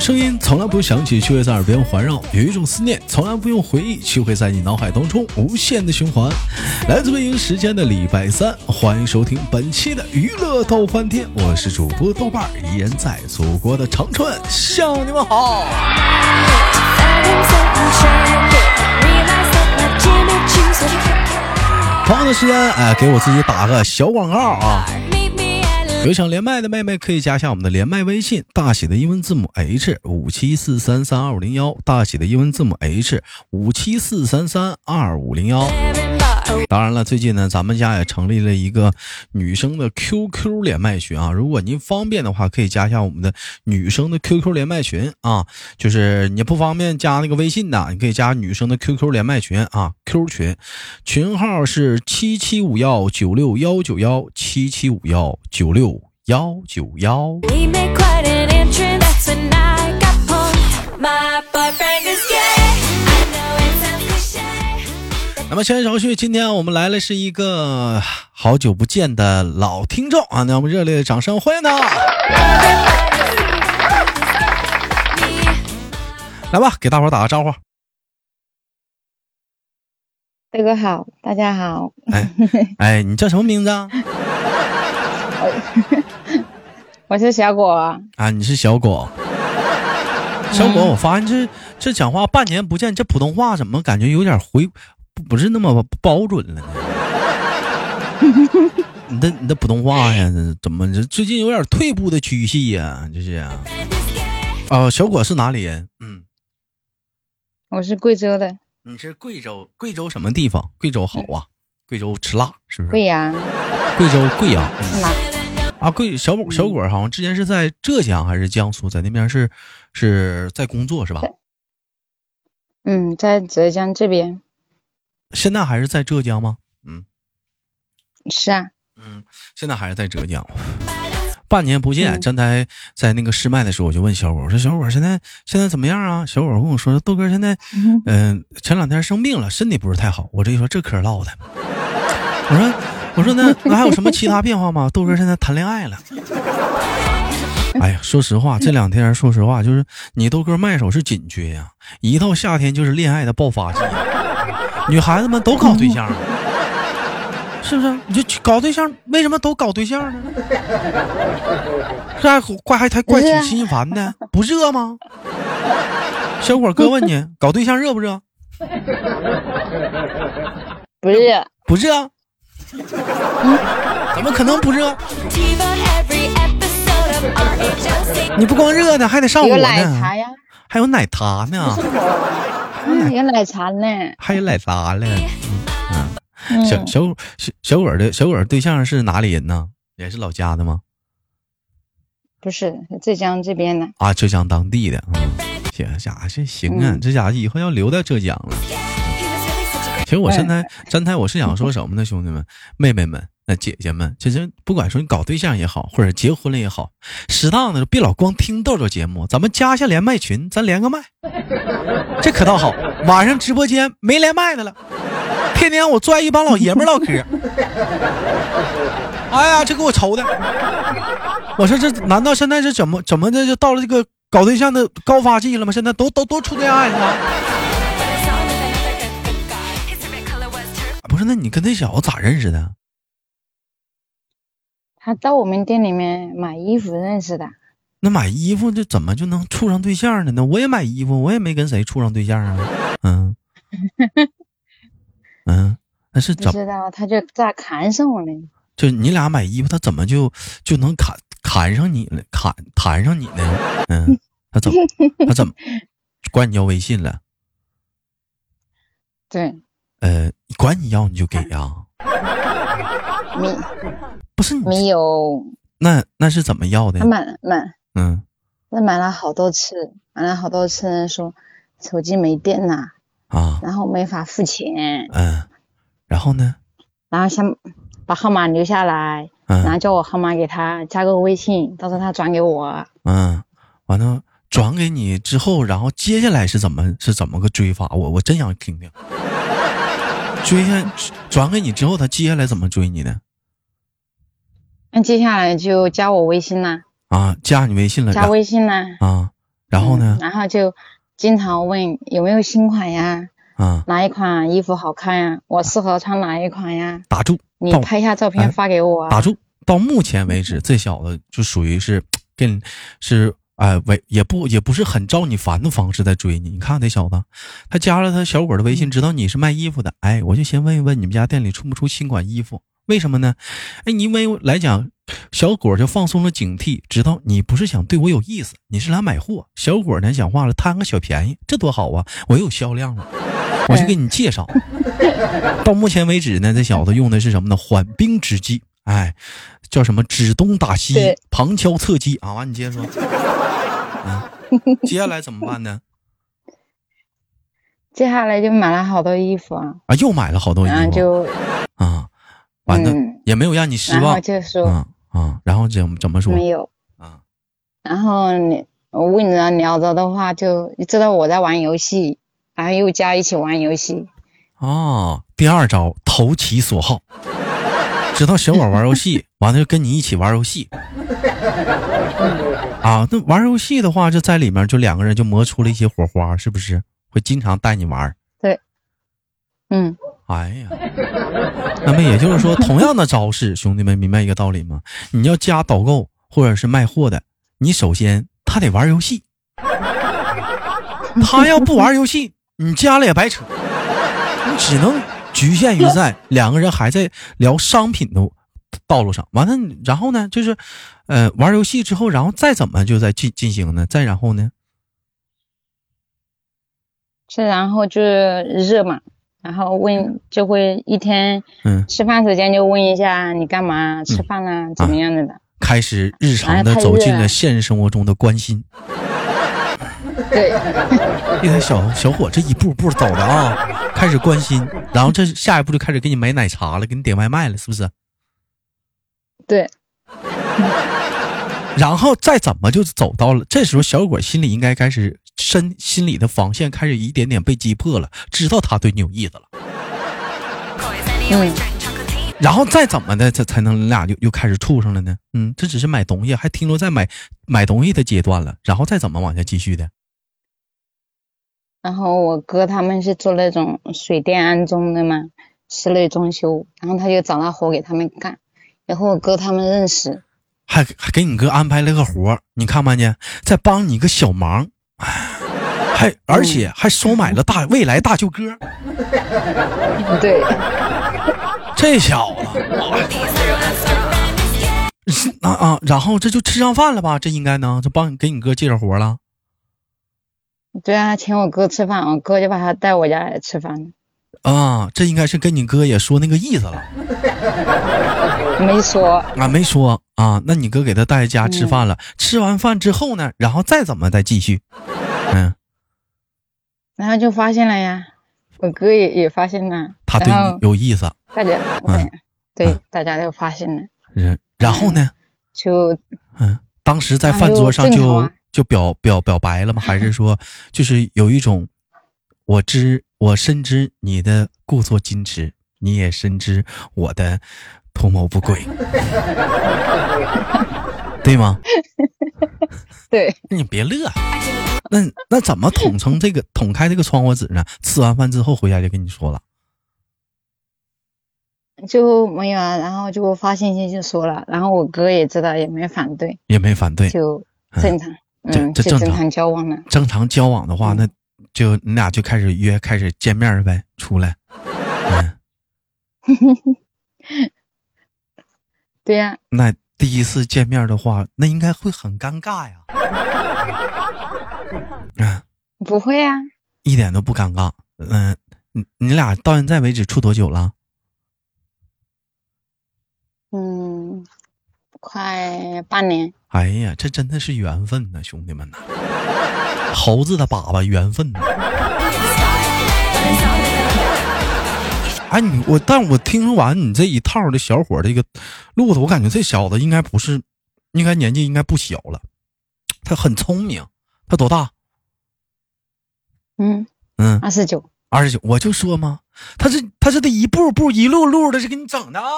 声音从来不用响起，却会在耳边环绕；有一种思念从来不用回忆，却会在你脑海当中无限的循环。来自北京时间的礼拜三，欢迎收听本期的娱乐逗翻天，我是主播豆瓣儿，依然在祖国的长春向你们好。同样的时间，哎，给我自己打个小广告啊！有想连麦的妹妹可以加一下我们的连麦微信，大写的英文字母 H 五七四三三二五零幺，大写的英文字母 H 五七四三三二五零幺。当然了，最近呢，咱们家也成立了一个女生的 QQ 连麦群啊。如果您方便的话，可以加一下我们的女生的 QQ 连麦群啊。就是你不方便加那个微信的，你可以加女生的 QQ 连麦群啊。Q 群群号是七七五幺九六幺九幺七七五幺九六幺九幺。那么，先手续，今天我们来了是一个好久不见的老听众啊！那我们热烈的掌声欢迎他！来吧，给大伙打个招呼。大哥好，大家好。哎 哎，你叫什么名字啊？我是小果。啊，你是小果。小果，我发现这这讲话半年不见，这普通话怎么感觉有点回？不是那么保准了呢，你的你的普通话呀，怎么这最近有点退步的趋势呀？这是啊，啊，小果是哪里人？嗯，我是贵州的。你是贵州？贵州什么地方？贵州好啊，贵州吃辣是不是？贵阳。贵州贵阳。啊，贵小果小果好像之前是在浙江还是江苏，在那边是是在工作是吧？嗯，在浙江这边。现在还是在浙江吗？嗯，是啊。嗯，现在还是在浙江。半年不见，刚才在那个试麦的时候，我就问小果，我说：“小果现在现在怎么样啊？”小果跟我说：“豆哥现在，嗯，前两天生病了，身体不是太好。”我这一说，这嗑唠的。我说：“我说那那还有什么其他变化吗？” 豆哥现在谈恋爱了。哎呀，说实话，这两天说实话，就是你豆哥卖手是紧缺呀，一到夏天就是恋爱的爆发季。女孩子们都搞对象，是不是？你就搞对象，为什么都搞对象呢？这还怪还还怪挺心烦的，不热吗？小伙哥问你，搞对象热不热？不热，不热。嗯怎么可能不热？你不光热呢，还得上火呢。奶茶呀，还有奶茶呢。有奶茶呢，还有奶茶呢。嗯，小小小小果的小果对象是哪里人呢？也是老家的吗？不是，浙江这边的。啊，浙江当地的。嗯，这家伙这行啊，这家伙以后要留在浙江了。其实我现在刚才我是想说什么呢，兄弟们、妹妹们。那姐姐们，其实不管说你搞对象也好，或者结婚了也好，适当的别老光听豆豆节目，咱们加一下连麦群，咱连个麦，这可倒好。晚上直播间没连麦的了，天天我拽一帮老爷们唠嗑。哎呀，这给我愁的！我说这难道现在是怎么怎么的就到了这个搞对象的高发季了吗？现在都都都出恋爱了。不是，那你跟那小子咋认识的？他到我们店里面买衣服认识的，那买衣服这怎么就能处上对象呢？那我也买衣服，我也没跟谁处上对象啊。嗯，嗯，那是怎不知道？他就咋看上我了？就你俩买衣服，他怎么就就能看看上你了？看谈上你呢？嗯，他怎么 他怎么管你要微信了？对，呃，管你要你就给呀。没。不是没有，那那是怎么要的？他买买，嗯，那买了好多次，买了好多次，说手机没电了啊，然后没法付钱，嗯，然后呢？然后想把号码留下来，嗯，然后叫我号码给他加个微信，到时候他转给我，嗯，完了转给你之后，然后接下来是怎么是怎么个追法？我我真想听听，追下转给你之后，他接下来怎么追你的？那接下来就加我微信啦。啊，加你微信了。加微信了。啊，然后呢？然后就经常问有没有新款呀？啊，哪一款衣服好看呀？我适合穿哪一款呀？打住！你拍下照片发给我。打住！到目前为止，这小子就属于是跟是。哎，为也不也不是很招你烦的方式在追你。你看这小子，他加了他小伙的微信，知道你是卖衣服的。哎，我就先问一问你们家店里出不出新款衣服？为什么呢？哎，因为来讲，小果就放松了警惕，知道你不是想对我有意思，你是来买货。小果呢讲话了，贪个小便宜，这多好啊！我有销量了，我就给你介绍。到目前为止呢，这小子用的是什么呢？缓兵之计。哎，叫什么？指东打西，旁敲侧击啊！完，你接着说。接下来怎么办呢？接下来就买了好多衣服啊！啊，又买了好多衣服，就啊，完了也没有让你失望，就说啊啊，然后怎么怎么说？没有啊，然后你我问着聊着的话，就知道我在玩游戏，然后又加一起玩游戏。哦，第二招投其所好，知道小宝玩游戏，完了就跟你一起玩游戏。啊，那玩游戏的话，就在里面，就两个人就磨出了一些火花，是不是？会经常带你玩。对，嗯。哎呀，那么也就是说，同样的招式，兄弟们明白一个道理吗？你要加导购或者是卖货的，你首先他得玩游戏，他要不玩游戏，你加了也白扯，你只能局限于在两个人还在聊商品的。道路上完了，然后呢，就是，呃，玩游戏之后，然后再怎么就在进进行呢？再然后呢？再然后就是热嘛，然后问就会一天，嗯，吃饭时间就问一下你干嘛？吃饭啦？怎么样的的？开始日常的走进了现实生活中的关心。对，一个小小伙这一步步走的啊，开始关心，然后这下一步就开始给你买奶茶了，给你点外卖了，是不是？对，然后再怎么就走到了这时候，小果心里应该开始身心里的防线开始一点点被击破了，知道他对你有意思了。嗯，然后再怎么的，才才能俩就又开始处上了呢？嗯，这只是买东西，还停留在买买东西的阶段了。然后再怎么往下继续的？然后我哥他们是做那种水电安装的嘛，室内装修，然后他就找那活给他们干。然后我哥他们认识，还还给你哥安排了个活你看没见，在帮你个小忙，还而且还收买了大未来大舅哥。对，这小子，啊啊，然后这就吃上饭了吧？这应该呢，就帮你给你哥介绍活了。对啊，请我哥吃饭，我哥就把他带我家来吃饭。啊，这应该是跟你哥也说那个意思了，没说。啊，没说。啊。那你哥给他带家吃饭了，吃完饭之后呢，然后再怎么再继续，嗯，然后就发现了呀，我哥也也发现了，他对你有意思，大家嗯，对，大家都发现了，然然后呢，就嗯，当时在饭桌上就就表表表白了吗？还是说就是有一种我知。我深知你的故作矜持，你也深知我的图谋不轨，对吗？对，你别乐。那那怎么捅成这个捅开这个窗户纸呢？吃完饭之后回家就跟你说了，就没有啊。然后就发信息就说了，然后我哥也知道，也没反对，也没反对，就正常，嗯，这正常交往了。正常交往的话，那。就你俩就开始约，开始见面呗，出来。嗯，对呀。那第一次见面的话，那应该会很尴尬呀。嗯，不会呀，一点都不尴尬。嗯，你你俩到现在为止处多久了？嗯，快半年。哎呀，这真的是缘分呐，兄弟们呐。猴子的粑粑缘分呢？哎，你我，但我听完你这一套的小伙这个路子，我感觉这小子应该不是，应该年纪应该不小了。他很聪明，他多大？嗯嗯，二十九，二十九。我就说嘛，他是他。他是得一步步一路路的，是给你整的啊。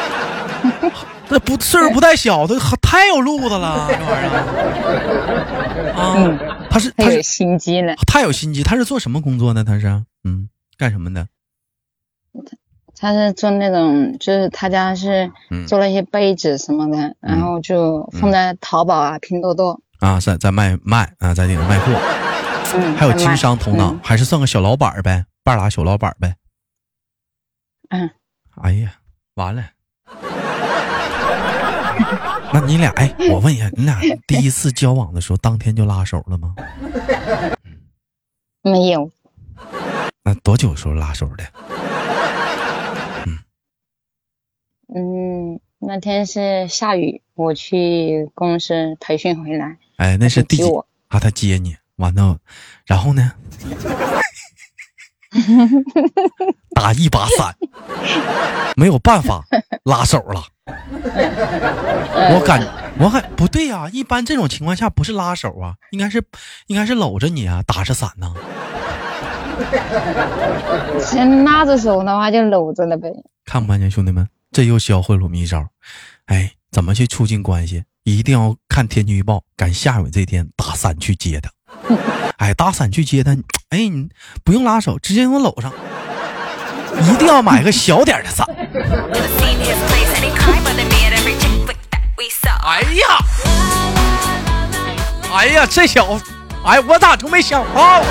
这不岁数不太小，他太有路子了，这玩意儿啊。他是他有心机呢，他有心机。他是做什么工作呢？他是嗯，干什么的？他是做那种，就是他家是做了一些杯子什么的，然后就放在淘宝啊、拼多多啊，在在卖卖啊，在里头卖货。嗯，还有经商头脑，还是算个小老板呗，半拉小老板呗。嗯。哎呀，完了。那你俩哎，我问一下，你俩 第一次交往的时候，当天就拉手了吗？没有。那多久时候拉手的？嗯，那天是下雨，我去公司培训回来。哎，那是第几啊？他接你，完了，然后呢？打一把伞，没有办法拉手了。我感我感不对呀，一般这种情况下不是拉手啊，应该是应该是搂着你啊，打着伞呢。先拉着手的话就搂着了呗。看不看见兄弟们？这又教会了我们一招，哎，怎么去促进关系？一定要看天气预报，赶下雨这天打伞去接他。哎，打伞去接他，哎，你不用拉手，直接给我搂上。一定要买个小点的伞。哎呀，哎呀，这小子，哎，我咋就没想到？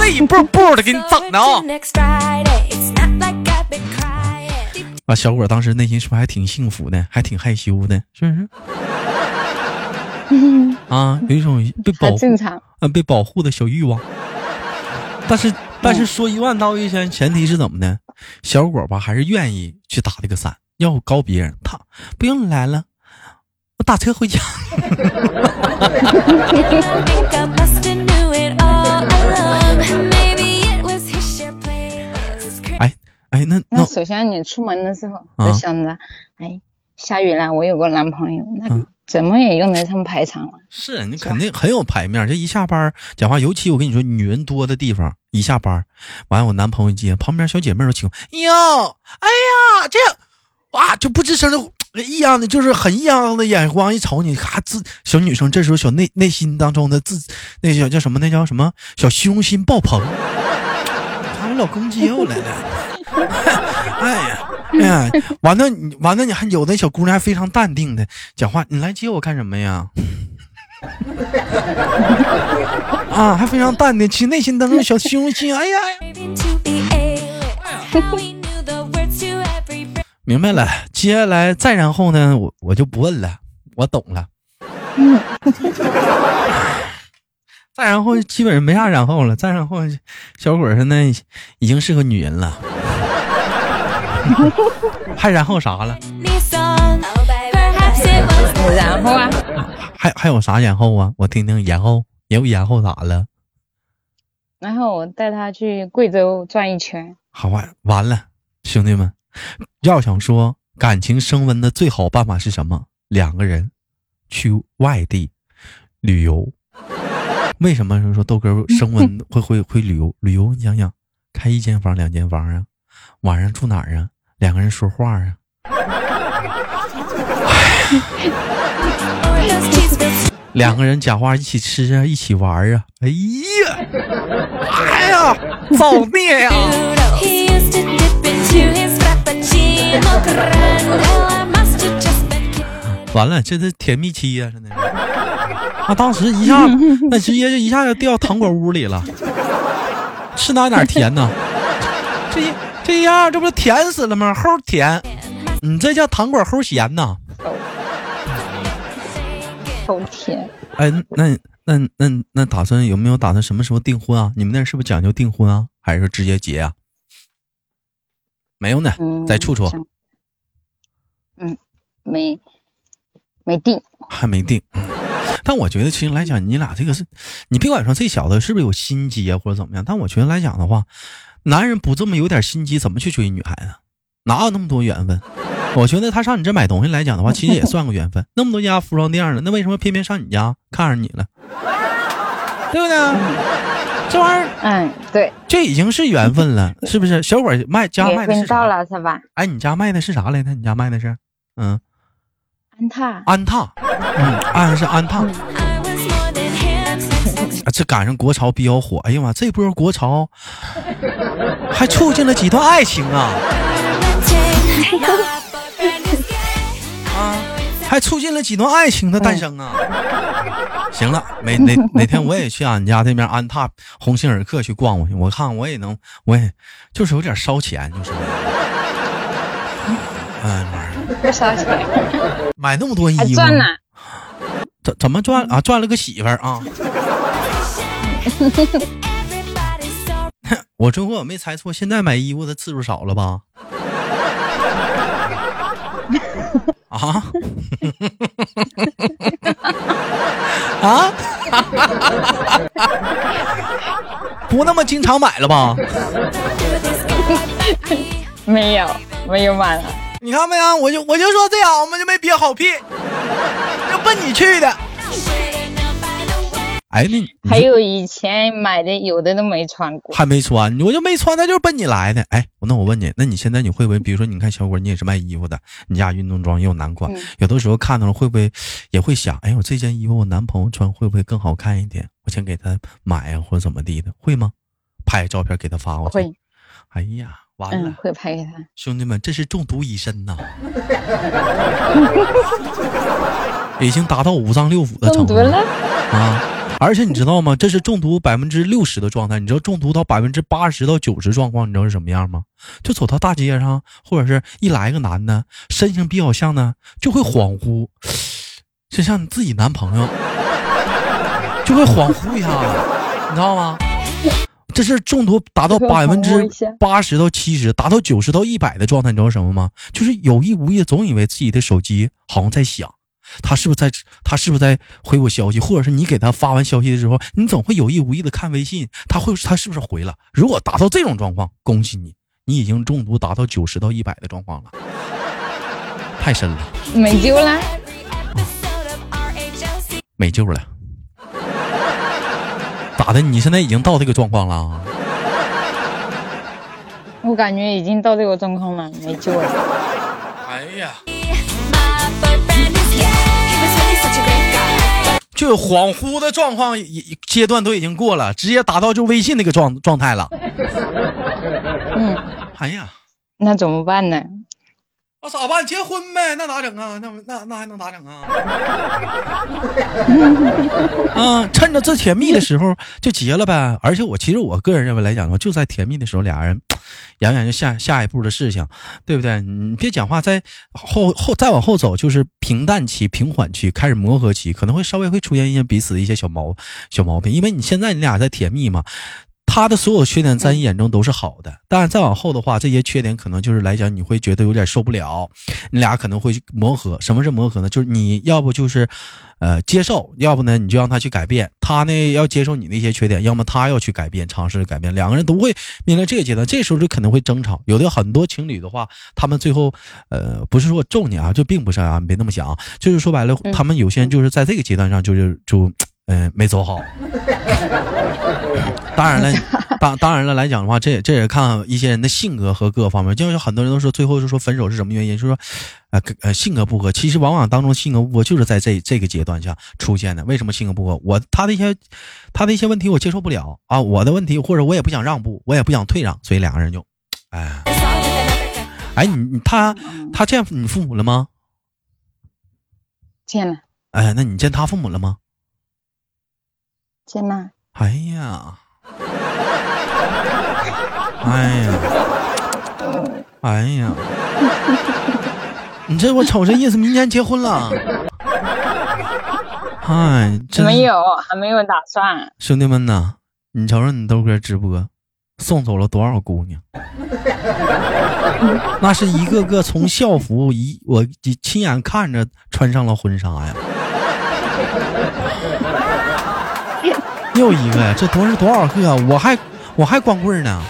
这一步步的给你整的啊！啊，小果当时内心是不是还挺幸福的，还挺害羞的，是不是？啊，有一种被保护啊，被保护的小欲望。但是，但是说一万道一千，前提是怎么的？小果吧，还是愿意去打这个伞。要我告别人，他不用来了，我打车回家。哎，那那首先你出门的时候就想着，哎，下雨了，我有个男朋友，那怎么也用得上排场了。是你肯定很有排面，这一下班讲话，尤其我跟你说，女人多的地方，一下班完，我男朋友接，旁边小姐妹都请，哟，哎呀，这哇就不吱声的异 样的，就是很异样的眼光一瞅你，咔自小女生这时候小内内心当中的自那叫叫什么？那叫什么？小虚荣心爆棚。他们老公接我来了。哎呀，哎呀，完了，你完了，你还有的小姑娘还非常淡定的讲话，你来接我干什么呀？啊，还非常淡定，其实内心当中小虚荣心，哎呀，明白了。接下来再然后呢，我我就不问了，我懂了。再然后基本上没啥然后了，再然后小伙现在已经是个女人了。还然后啥了？然后啊？还还有啥然后啊？我听听然后，有然后咋了？然后我带他去贵州转一圈。好完完了，兄弟们，要想说感情升温的最好办法是什么？两个人去外地旅游。为什么说豆哥升温会会会旅游？旅游你想想，开一间房两间房啊？晚上住哪儿啊？两个人说话啊？两个人讲话一起吃啊，一起玩啊？哎呀，哎呀，造孽呀！完了，这是甜蜜期呀，真的。那当时一下，那直接就一下就掉糖果屋里了。吃哪哪甜呢？这。这样，这不是甜死了吗？齁甜，你这叫糖果齁咸呐？齁甜。哎，那那那那打算有没有打算什么时候订婚啊？你们那是不是讲究订婚啊？还是直接结啊？没有呢，再处处。嗯，没没定，还没定。但我觉得，其实来讲，你俩这个是，你别管说这小子是不是有心机啊，或者怎么样，但我觉得来讲的话。男人不这么有点心机，怎么去追女孩子？哪有那么多缘分？我觉得他上你这买东西来讲的话，其实也算个缘分。那么多家服装店了，那为什么偏偏上你家看上你了？对不对？这玩意儿，嗯，对，这已经是缘分了，是不是？小伙卖家卖的是啥？了是吧？哎，你家卖的是啥来着？你家卖的是，嗯，安踏，安踏，嗯，安是安踏。啊，这赶上国潮比较火，哎呀妈，这波国潮还促进了几段爱情啊啊，还促进了几段爱情的诞生啊！行了，哪哪哪天我也去俺家这边安踏鸿星尔克去逛逛去，我看我也能，我也就是有点烧钱，就是。哎妈呀，不少钱，买那么多衣服，赚了。怎怎么赚啊？赚了个媳妇儿啊！我如果我没猜错，现在买衣服的次数少了吧？啊？啊？不那么经常买了吧？没有，没有买了。你看没有？我就我就说这样，我们就没憋好屁，就奔你去的。哎，那还有以前买的，有的都没穿过。还没穿，我就没穿，那就是奔你来的。哎，那我问你，那你现在你会不会，比如说，你看小伙，你也是卖衣服的，你家运动装也有男款，嗯有的时候看到了会不会也会想，哎，我这件衣服我男朋友穿会不会更好看一点？我先给他买呀，或者怎么地的，会吗？拍照片给他发过去。会，哎呀，完了，嗯，会拍给他。兄弟们，这是中毒已深呐，已经达到五脏六腑的程度了，啊！而且你知道吗？这是中毒百分之六十的状态。你知道中毒到百分之八十到九十状况，你知道是什么样吗？就走到大街上，或者是一来个男的，身形比较像呢，就会恍惚，就像你自己男朋友，就会恍惚一下子，你知道吗？这是中毒达到会百分之八十到七十，达到九十到一百的状态，你知道什么吗？就是有意无意总以为自己的手机好像在响。他是不是在？他是不是在回我消息？或者是你给他发完消息的时候，你总会有意无意的看微信，他会他是不是回了？如果达到这种状况，恭喜你，你已经中毒达到九十到一百的状况了，太深了，没救了。没救了。咋的？你现在已经到这个状况了啊？我感觉已经到这个状况了，没救了。哎呀，就恍惚的状况也阶段都已经过了，直接达到就微信那个状状态了。嗯，哎呀，那怎么办呢？那咋办？结婚呗，那咋整啊？那那那还能咋整啊？啊，趁着这甜蜜的时候就结了呗。而且我其实我个人认为来讲的话，就在甜蜜的时候，俩人养养就下下一步的事情，对不对？你别讲话，再后后再往后走，就是平淡期、平缓期，开始磨合期，可能会稍微会出现一些彼此的一些小毛小毛病，因为你现在你俩在甜蜜嘛。他的所有缺点在你眼中都是好的，但是再往后的话，这些缺点可能就是来讲，你会觉得有点受不了，你俩可能会磨合。什么是磨合呢？就是你要不就是，呃，接受，要不呢你就让他去改变。他呢要接受你的一些缺点，要么他要去改变，尝试改变。两个人都会面临这个阶段，这时候就可能会争吵。有的很多情侣的话，他们最后，呃，不是说咒你啊，就并不是啊，你别那么想啊，就是说白了，他们有些人就是在这个阶段上就是就。嗯、没走好。当然了，当当然了来讲的话，这也这也看一些人的性格和各个方面。就是很多人都说，最后就说分手是什么原因？就是说，呃呃，性格不合。其实往往当中性格不合就是在这这个阶段下出现的。为什么性格不合？我他的一些他的一些问题我接受不了啊，我的问题或者我也不想让步，我也不想退让，所以两个人就，哎，哎，你你他他见你父母了吗？见了，哎，那你见他父母了吗？见了，哎呀，哎呀，哎呀，你这我瞅这意思，明年结婚了。哎，真没有，还没有打算。兄弟们呐，你瞅瞅你豆哥直播，送走了多少姑娘？那是一个个从校服一我亲眼看着穿上了婚纱呀。又一个呀，这多是多少个啊？我还我还光棍呢。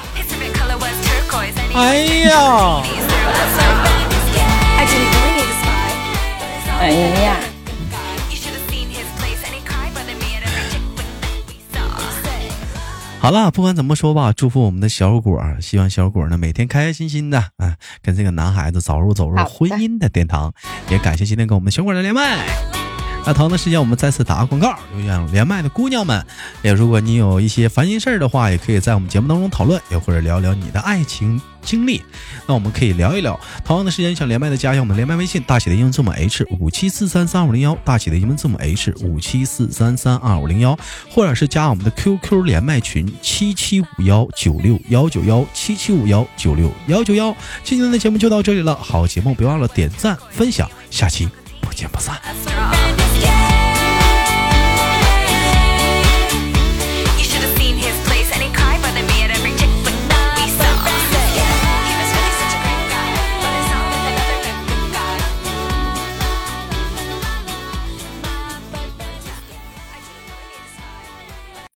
哎呀，哎呀，好了，不管怎么说吧，祝福我们的小果，希望小果呢每天开开心心的啊，跟这个男孩子早日走入婚姻的殿堂。也感谢今天跟我们的小果的连麦。那同样的时间，我们再次打个广告。有想连麦的姑娘们，也如果你有一些烦心事儿的话，也可以在我们节目当中讨论，也或者聊聊你的爱情经历。那我们可以聊一聊。同样的时间，想连麦的加一下我们连麦微信，大写的英文字母 H 五七四三三五零幺，大写的英文字母 H 五七四三三二五零幺，或者是加我们的 QQ 连麦群七七五幺九六幺九幺七七五幺九六幺九幺。今天的节目就到这里了，好节目别忘了点赞分享，下期不见不散。